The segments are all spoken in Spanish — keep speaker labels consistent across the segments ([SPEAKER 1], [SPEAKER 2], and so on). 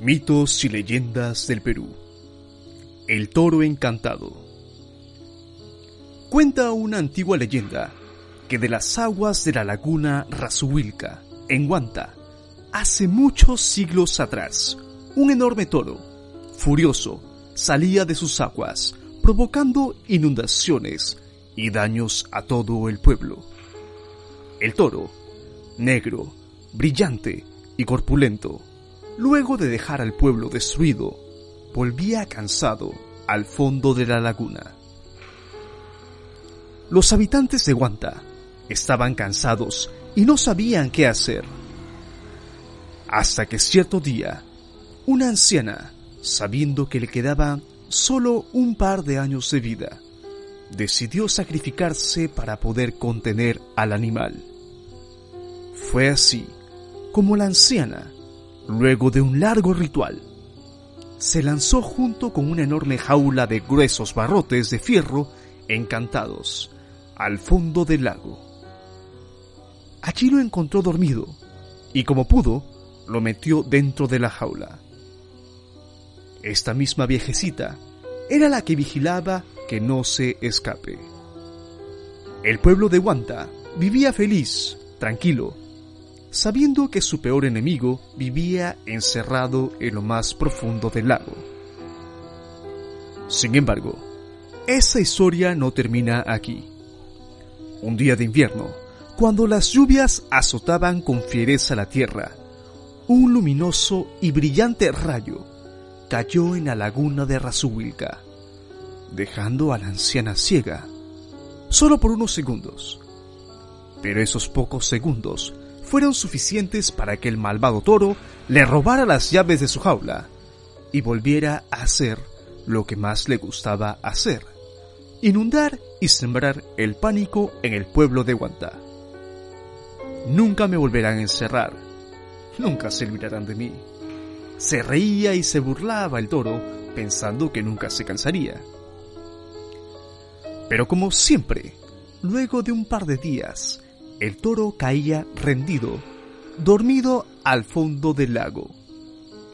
[SPEAKER 1] Mitos y leyendas del Perú. El toro encantado. Cuenta una antigua leyenda que de las aguas de la laguna Razuilca, en Huanta, hace muchos siglos atrás, un enorme toro, furioso, salía de sus aguas, provocando inundaciones y daños a todo el pueblo. El toro, negro, brillante y corpulento, Luego de dejar al pueblo destruido, volvía cansado al fondo de la laguna. Los habitantes de Guanta estaban cansados y no sabían qué hacer. Hasta que cierto día, una anciana, sabiendo que le quedaban solo un par de años de vida, decidió sacrificarse para poder contener al animal. Fue así como la anciana Luego de un largo ritual, se lanzó junto con una enorme jaula de gruesos barrotes de fierro encantados al fondo del lago. Allí lo encontró dormido y como pudo, lo metió dentro de la jaula. Esta misma viejecita era la que vigilaba que no se escape. El pueblo de Huanta vivía feliz, tranquilo, sabiendo que su peor enemigo vivía encerrado en lo más profundo del lago. Sin embargo, esa historia no termina aquí. Un día de invierno, cuando las lluvias azotaban con fiereza la tierra, un luminoso y brillante rayo cayó en la laguna de Razuilca, dejando a la anciana ciega, solo por unos segundos. Pero esos pocos segundos fueron suficientes para que el malvado toro le robara las llaves de su jaula y volviera a hacer lo que más le gustaba hacer, inundar y sembrar el pánico en el pueblo de Guanta. Nunca me volverán a encerrar, nunca se olvidarán de mí. Se reía y se burlaba el toro pensando que nunca se cansaría. Pero como siempre, luego de un par de días, el toro caía rendido, dormido al fondo del lago,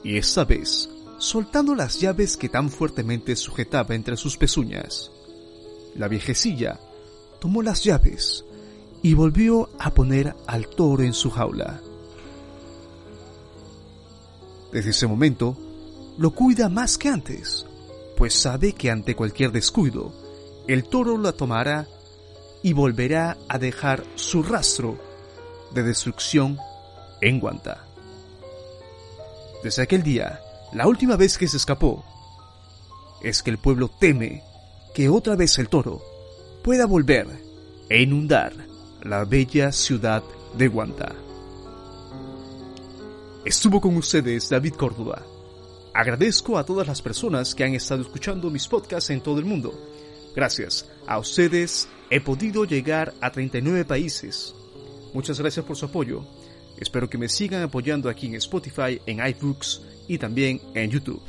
[SPEAKER 1] y esta vez soltando las llaves que tan fuertemente sujetaba entre sus pezuñas. La viejecilla tomó las llaves y volvió a poner al toro en su jaula. Desde ese momento, lo cuida más que antes, pues sabe que ante cualquier descuido, el toro la tomará y volverá a dejar su rastro de destrucción en Guanta. Desde aquel día, la última vez que se escapó, es que el pueblo teme que otra vez el toro pueda volver e inundar la bella ciudad de Guanta. Estuvo con ustedes David Córdoba. Agradezco a todas las personas que han estado escuchando mis podcasts en todo el mundo. Gracias a ustedes he podido llegar a 39 países. Muchas gracias por su apoyo. Espero que me sigan apoyando aquí en Spotify, en iBooks y también en YouTube.